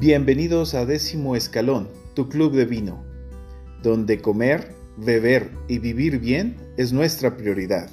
Bienvenidos a Décimo Escalón, tu club de vino, donde comer, beber y vivir bien es nuestra prioridad.